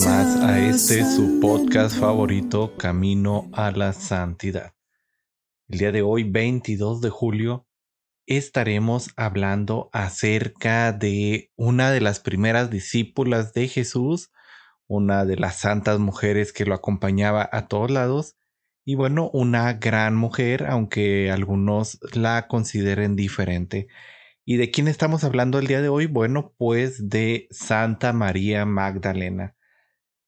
más a este su podcast favorito, Camino a la Santidad. El día de hoy, 22 de julio, estaremos hablando acerca de una de las primeras discípulas de Jesús, una de las santas mujeres que lo acompañaba a todos lados, y bueno, una gran mujer, aunque algunos la consideren diferente. ¿Y de quién estamos hablando el día de hoy? Bueno, pues de Santa María Magdalena.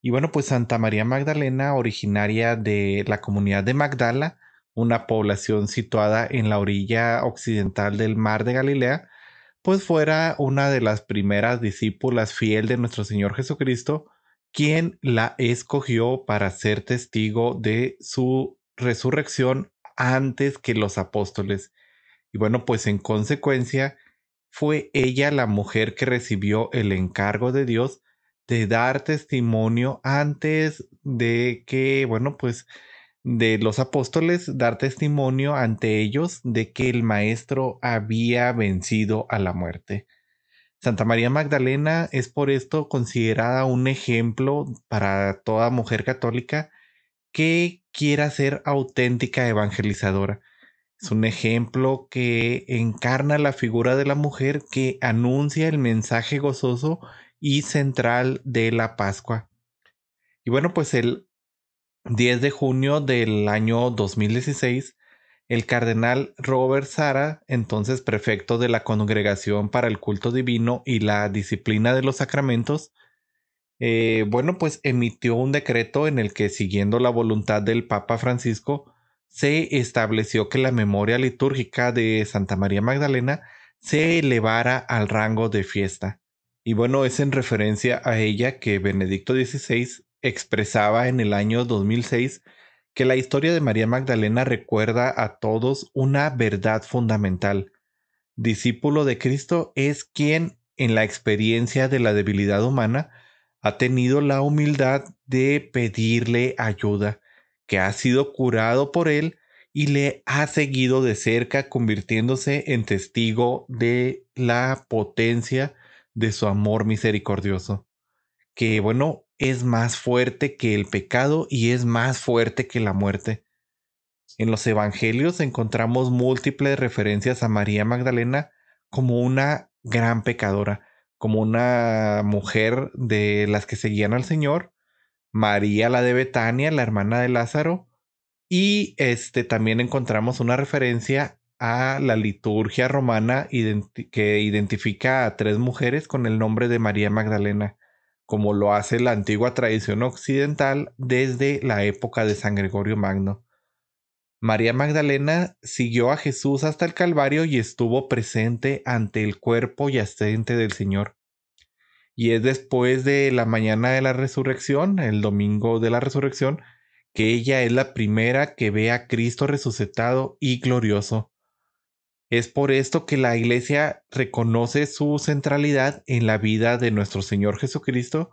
Y bueno, pues Santa María Magdalena, originaria de la comunidad de Magdala, una población situada en la orilla occidental del mar de Galilea, pues fuera una de las primeras discípulas fiel de nuestro Señor Jesucristo, quien la escogió para ser testigo de su resurrección antes que los apóstoles. Y bueno, pues en consecuencia, fue ella la mujer que recibió el encargo de Dios de dar testimonio antes de que, bueno, pues de los apóstoles, dar testimonio ante ellos de que el Maestro había vencido a la muerte. Santa María Magdalena es por esto considerada un ejemplo para toda mujer católica que quiera ser auténtica evangelizadora. Es un ejemplo que encarna la figura de la mujer que anuncia el mensaje gozoso y central de la Pascua. Y bueno, pues el 10 de junio del año 2016, el cardenal Robert Sara, entonces prefecto de la Congregación para el Culto Divino y la Disciplina de los Sacramentos, eh, bueno, pues emitió un decreto en el que, siguiendo la voluntad del Papa Francisco, se estableció que la memoria litúrgica de Santa María Magdalena se elevara al rango de fiesta. Y bueno, es en referencia a ella que Benedicto XVI expresaba en el año 2006 que la historia de María Magdalena recuerda a todos una verdad fundamental. Discípulo de Cristo es quien, en la experiencia de la debilidad humana, ha tenido la humildad de pedirle ayuda, que ha sido curado por él y le ha seguido de cerca convirtiéndose en testigo de la potencia de su amor misericordioso, que bueno, es más fuerte que el pecado y es más fuerte que la muerte. En los evangelios encontramos múltiples referencias a María Magdalena como una gran pecadora, como una mujer de las que seguían al Señor, María la de Betania, la hermana de Lázaro, y este también encontramos una referencia a la liturgia romana que identifica a tres mujeres con el nombre de María Magdalena, como lo hace la antigua tradición occidental desde la época de San Gregorio Magno. María Magdalena siguió a Jesús hasta el Calvario y estuvo presente ante el cuerpo yacente del Señor. Y es después de la mañana de la resurrección, el domingo de la resurrección, que ella es la primera que ve a Cristo resucitado y glorioso. Es por esto que la Iglesia reconoce su centralidad en la vida de nuestro Señor Jesucristo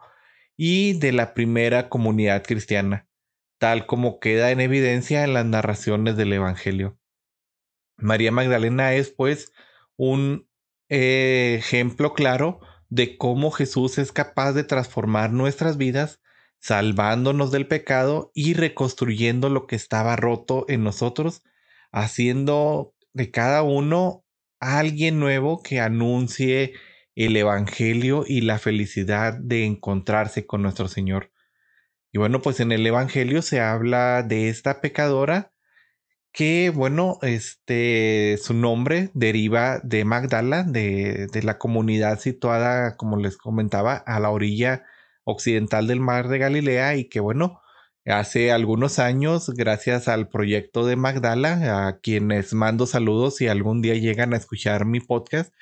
y de la primera comunidad cristiana tal como queda en evidencia en las narraciones del Evangelio. María Magdalena es pues un eh, ejemplo claro de cómo Jesús es capaz de transformar nuestras vidas, salvándonos del pecado y reconstruyendo lo que estaba roto en nosotros, haciendo de cada uno alguien nuevo que anuncie el Evangelio y la felicidad de encontrarse con nuestro Señor. Y bueno, pues en el Evangelio se habla de esta pecadora que, bueno, este, su nombre deriva de Magdala, de, de la comunidad situada, como les comentaba, a la orilla occidental del mar de Galilea y que, bueno, hace algunos años, gracias al proyecto de Magdala, a quienes mando saludos si algún día llegan a escuchar mi podcast,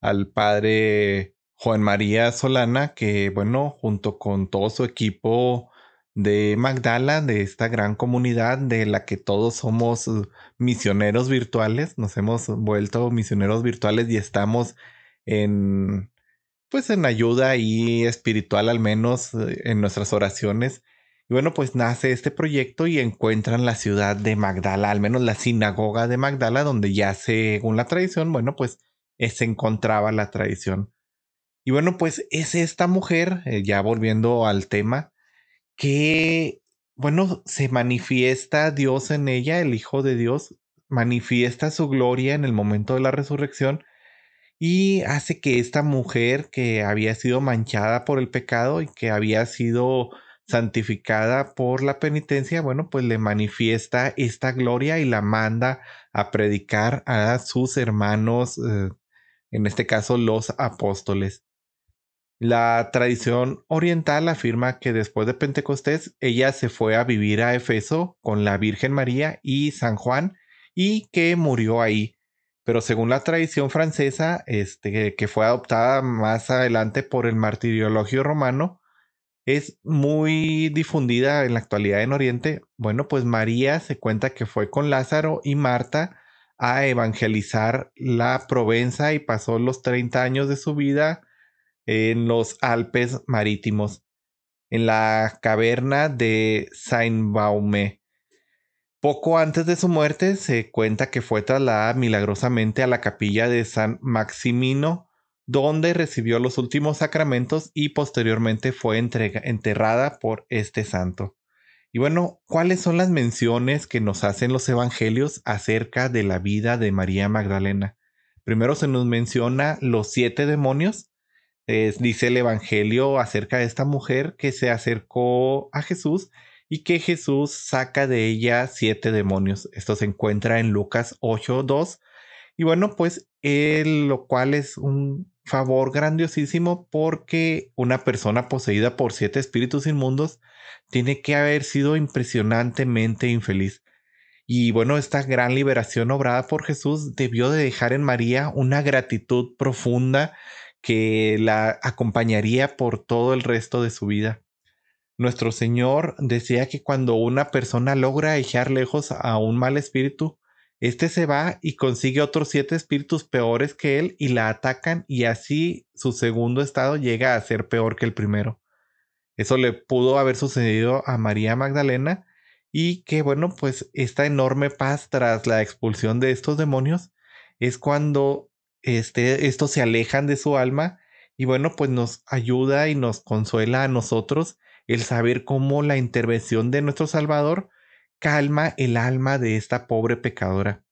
al padre Juan María Solana, que bueno, junto con todo su equipo de Magdala, de esta gran comunidad de la que todos somos uh, misioneros virtuales, nos hemos vuelto misioneros virtuales y estamos en pues en ayuda y espiritual al menos eh, en nuestras oraciones. Y bueno, pues nace este proyecto y encuentran la ciudad de Magdala, al menos la sinagoga de Magdala, donde ya según la tradición, bueno, pues eh, se encontraba la tradición. Y bueno, pues es esta mujer, eh, ya volviendo al tema, que, bueno, se manifiesta Dios en ella, el Hijo de Dios, manifiesta su gloria en el momento de la resurrección y hace que esta mujer que había sido manchada por el pecado y que había sido santificada por la penitencia, bueno, pues le manifiesta esta gloria y la manda a predicar a sus hermanos, eh, en este caso los apóstoles. La tradición oriental afirma que después de Pentecostés ella se fue a vivir a Efeso con la Virgen María y San Juan y que murió ahí. Pero según la tradición francesa, este, que fue adoptada más adelante por el martiriologio romano, es muy difundida en la actualidad en Oriente. Bueno, pues María se cuenta que fue con Lázaro y Marta a evangelizar la Provenza y pasó los 30 años de su vida en los Alpes marítimos, en la caverna de Saint-Baume. Poco antes de su muerte se cuenta que fue trasladada milagrosamente a la capilla de San Maximino, donde recibió los últimos sacramentos y posteriormente fue enterrada por este santo. Y bueno, ¿cuáles son las menciones que nos hacen los evangelios acerca de la vida de María Magdalena? Primero se nos menciona los siete demonios dice el Evangelio acerca de esta mujer que se acercó a Jesús y que Jesús saca de ella siete demonios. Esto se encuentra en Lucas 8.2. Y bueno, pues lo cual es un favor grandiosísimo porque una persona poseída por siete espíritus inmundos tiene que haber sido impresionantemente infeliz. Y bueno, esta gran liberación obrada por Jesús debió de dejar en María una gratitud profunda que la acompañaría por todo el resto de su vida. Nuestro Señor decía que cuando una persona logra echar lejos a un mal espíritu, éste se va y consigue otros siete espíritus peores que él y la atacan y así su segundo estado llega a ser peor que el primero. Eso le pudo haber sucedido a María Magdalena y que bueno, pues esta enorme paz tras la expulsión de estos demonios es cuando este, estos se alejan de su alma y bueno, pues nos ayuda y nos consuela a nosotros el saber cómo la intervención de nuestro Salvador calma el alma de esta pobre pecadora.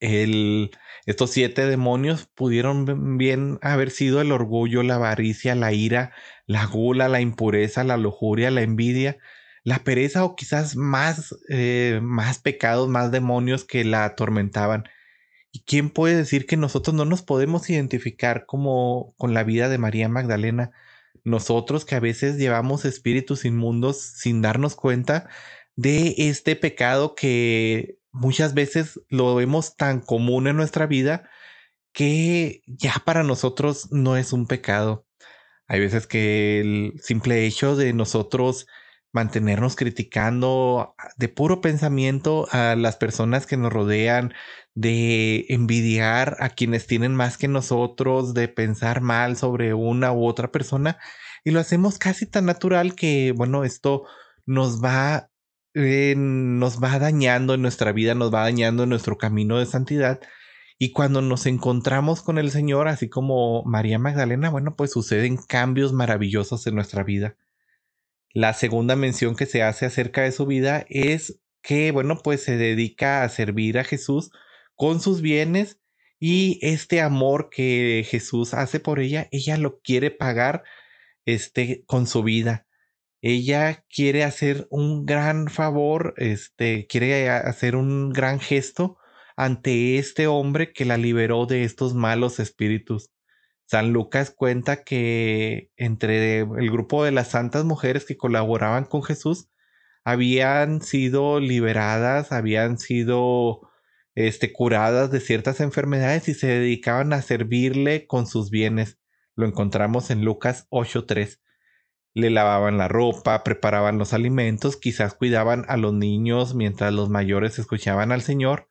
Estos siete demonios pudieron bien haber sido el orgullo, la avaricia, la ira, la gula, la impureza, la lujuria, la envidia, la pereza o quizás más, eh, más pecados, más demonios que la atormentaban. ¿Y quién puede decir que nosotros no nos podemos identificar como con la vida de María Magdalena? Nosotros que a veces llevamos espíritus inmundos sin darnos cuenta de este pecado que muchas veces lo vemos tan común en nuestra vida que ya para nosotros no es un pecado. Hay veces que el simple hecho de nosotros mantenernos criticando de puro pensamiento a las personas que nos rodean, de envidiar a quienes tienen más que nosotros, de pensar mal sobre una u otra persona, y lo hacemos casi tan natural que, bueno, esto nos va, eh, nos va dañando en nuestra vida, nos va dañando en nuestro camino de santidad. Y cuando nos encontramos con el Señor, así como María Magdalena, bueno, pues suceden cambios maravillosos en nuestra vida. La segunda mención que se hace acerca de su vida es que, bueno, pues se dedica a servir a Jesús con sus bienes y este amor que Jesús hace por ella, ella lo quiere pagar este, con su vida. Ella quiere hacer un gran favor, este, quiere hacer un gran gesto ante este hombre que la liberó de estos malos espíritus. San Lucas cuenta que entre el grupo de las santas mujeres que colaboraban con Jesús habían sido liberadas, habían sido este, curadas de ciertas enfermedades y se dedicaban a servirle con sus bienes. lo encontramos en Lucas 8.3. Le lavaban la ropa, preparaban los alimentos, quizás cuidaban a los niños mientras los mayores escuchaban al Señor,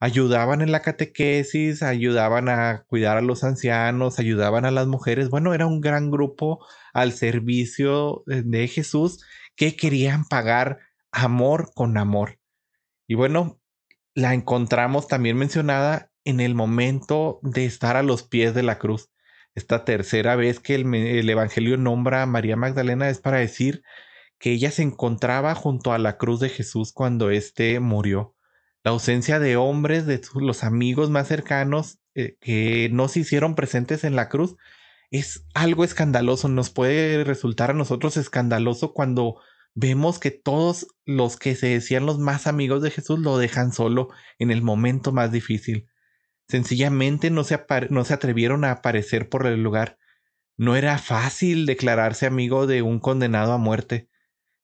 ayudaban en la catequesis, ayudaban a cuidar a los ancianos, ayudaban a las mujeres. Bueno, era un gran grupo al servicio de Jesús que querían pagar amor con amor. Y bueno, la encontramos también mencionada en el momento de estar a los pies de la cruz. Esta tercera vez que el, Evangelio nombra a María Magdalena es para decir que ella se encontraba junto a la cruz de Jesús cuando éste murió. La ausencia de hombres, de los amigos más cercanos eh, que no se hicieron presentes en la cruz, es algo escandaloso. Nos puede resultar a nosotros escandaloso cuando vemos que todos los que se decían los más amigos de Jesús lo dejan solo en el momento más difícil. Sencillamente no se, no se atrevieron a aparecer por el lugar. No era fácil declararse amigo de un condenado a muerte.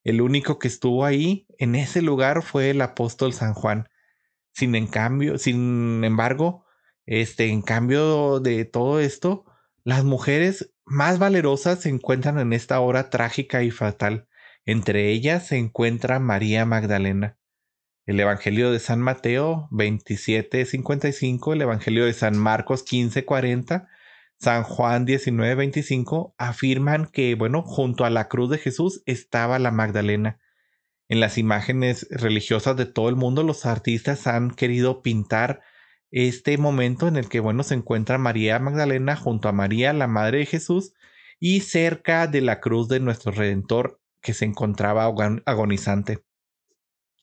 El único que estuvo ahí, en ese lugar, fue el apóstol San Juan. Sin en cambio, sin embargo, este, en cambio de todo esto, las mujeres más valerosas se encuentran en esta hora trágica y fatal. Entre ellas se encuentra María Magdalena el Evangelio de San Mateo 27:55, el Evangelio de San Marcos 15:40, San Juan 19:25 afirman que, bueno, junto a la cruz de Jesús estaba la Magdalena. En las imágenes religiosas de todo el mundo, los artistas han querido pintar este momento en el que, bueno, se encuentra María Magdalena junto a María, la Madre de Jesús, y cerca de la cruz de nuestro Redentor que se encontraba agonizante.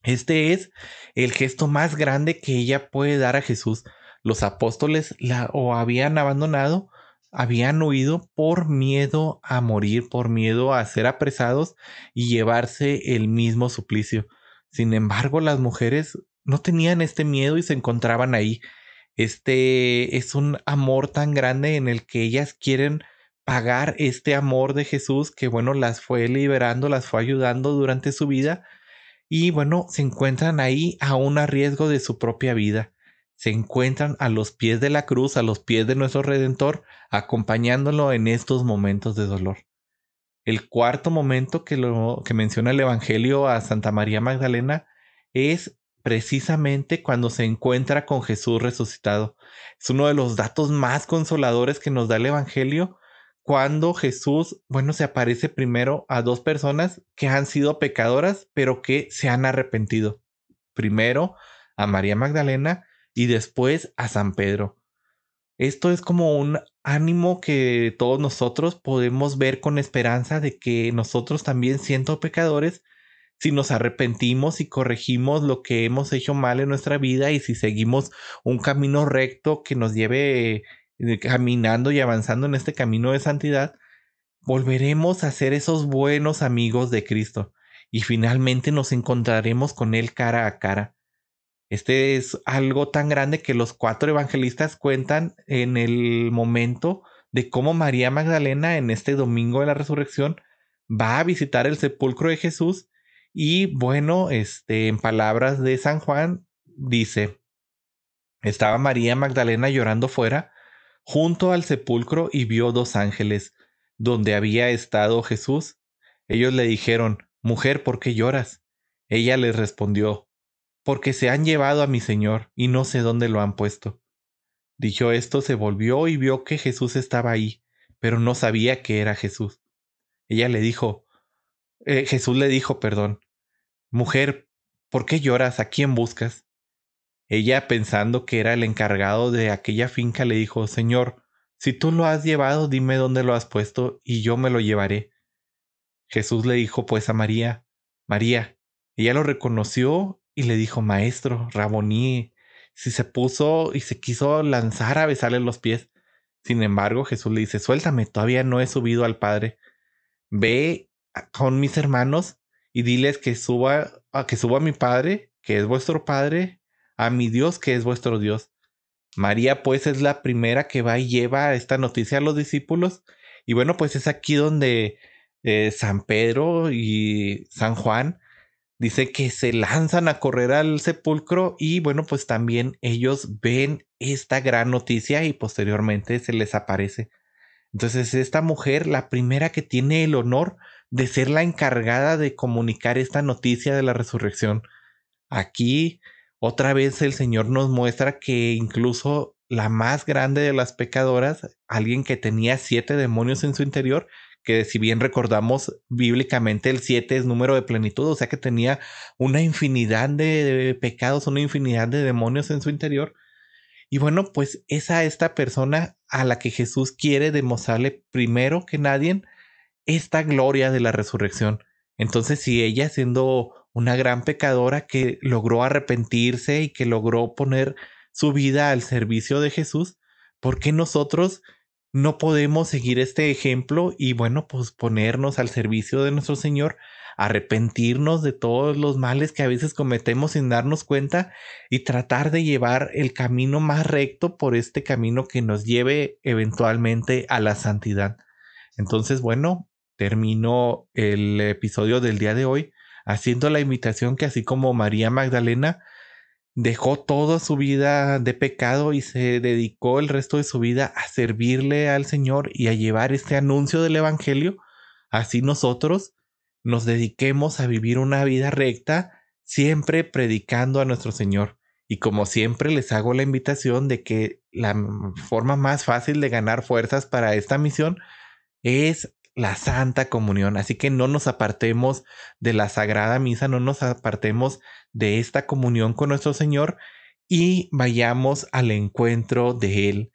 Este es el gesto más grande que ella puede dar a Jesús. Los apóstoles la o habían abandonado, habían huido por miedo a morir, por miedo a ser apresados y llevarse el mismo suplicio. Sin embargo, las mujeres no tenían este miedo y se encontraban ahí. Este es un amor tan grande en el que ellas quieren pagar este amor de Jesús que bueno, las fue liberando, las fue ayudando durante su vida y bueno, se encuentran ahí aún a riesgo de su propia vida. Se encuentran a los pies de la cruz, a los pies de nuestro Redentor, acompañándolo en estos momentos de dolor. El cuarto momento que, lo, que menciona el Evangelio a Santa María Magdalena es precisamente cuando se encuentra con Jesús resucitado. Es uno de los datos más consoladores que nos da el Evangelio cuando Jesús, bueno, se aparece primero a dos personas que han sido pecadoras, pero que se han arrepentido. Primero a María Magdalena y después a San Pedro. Esto es como un ánimo que todos nosotros podemos ver con esperanza de que nosotros también siendo pecadores, si nos arrepentimos y corregimos lo que hemos hecho mal en nuestra vida y si seguimos un camino recto que nos lleve caminando y avanzando en este camino de santidad, volveremos a ser esos buenos amigos de Cristo y finalmente nos encontraremos con Él cara a cara. Este es algo tan grande que los cuatro evangelistas cuentan en el momento de cómo María Magdalena en este domingo de la resurrección va a visitar el sepulcro de Jesús y bueno, este en palabras de San Juan dice, estaba María Magdalena llorando fuera junto al sepulcro y vio dos ángeles, donde había estado Jesús. Ellos le dijeron, Mujer, ¿por qué lloras? Ella les respondió, Porque se han llevado a mi Señor y no sé dónde lo han puesto. Dicho esto, se volvió y vio que Jesús estaba ahí, pero no sabía que era Jesús. Ella le dijo, eh, Jesús le dijo, perdón, Mujer, ¿por qué lloras? ¿A quién buscas? Ella, pensando que era el encargado de aquella finca, le dijo, Señor, si tú lo has llevado, dime dónde lo has puesto, y yo me lo llevaré. Jesús le dijo pues a María, María. Ella lo reconoció y le dijo, Maestro, Raboní. Si se puso y se quiso lanzar a besarle los pies. Sin embargo, Jesús le dice, suéltame, todavía no he subido al Padre. Ve con mis hermanos y diles que suba, que suba a mi Padre, que es vuestro Padre, a mi Dios que es vuestro Dios. María pues es la primera que va y lleva esta noticia a los discípulos y bueno pues es aquí donde eh, San Pedro y San Juan dice que se lanzan a correr al sepulcro y bueno pues también ellos ven esta gran noticia y posteriormente se les aparece. Entonces esta mujer, la primera que tiene el honor de ser la encargada de comunicar esta noticia de la resurrección. Aquí otra vez el Señor nos muestra que incluso la más grande de las pecadoras, alguien que tenía siete demonios en su interior, que si bien recordamos bíblicamente el siete es número de plenitud, o sea que tenía una infinidad de pecados, una infinidad de demonios en su interior. Y bueno, pues es a esta persona a la que Jesús quiere demostrarle primero que nadie esta gloria de la resurrección. Entonces, si ella siendo una gran pecadora que logró arrepentirse y que logró poner su vida al servicio de Jesús, ¿por qué nosotros no podemos seguir este ejemplo y bueno, pues ponernos al servicio de nuestro Señor, arrepentirnos de todos los males que a veces cometemos sin darnos cuenta y tratar de llevar el camino más recto por este camino que nos lleve eventualmente a la santidad. Entonces, bueno, termino el episodio del día de hoy haciendo la invitación que así como María Magdalena dejó toda su vida de pecado y se dedicó el resto de su vida a servirle al Señor y a llevar este anuncio del Evangelio, así nosotros nos dediquemos a vivir una vida recta, siempre predicando a nuestro Señor. Y como siempre les hago la invitación de que la forma más fácil de ganar fuerzas para esta misión es la Santa Comunión. Así que no nos apartemos de la Sagrada Misa, no nos apartemos de esta comunión con nuestro Señor y vayamos al encuentro de Él.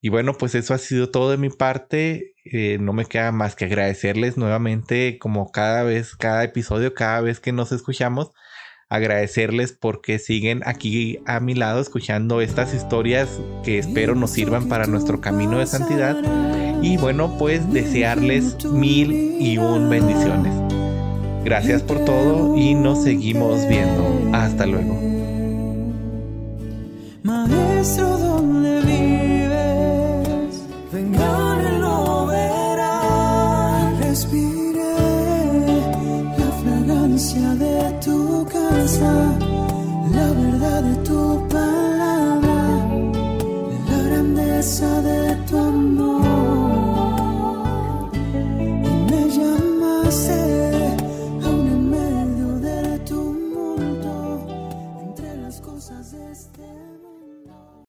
Y bueno, pues eso ha sido todo de mi parte. Eh, no me queda más que agradecerles nuevamente, como cada vez, cada episodio, cada vez que nos escuchamos, agradecerles porque siguen aquí a mi lado escuchando estas historias que espero nos sirvan para nuestro camino de santidad y bueno, pues desearles mil y un bendiciones. Gracias por todo y nos seguimos viendo. Hasta luego. Maestro, ¿dónde vives? Vengan lo verán. Respire la fragancia de tu casa, la verdad de tu palabra, la grandeza de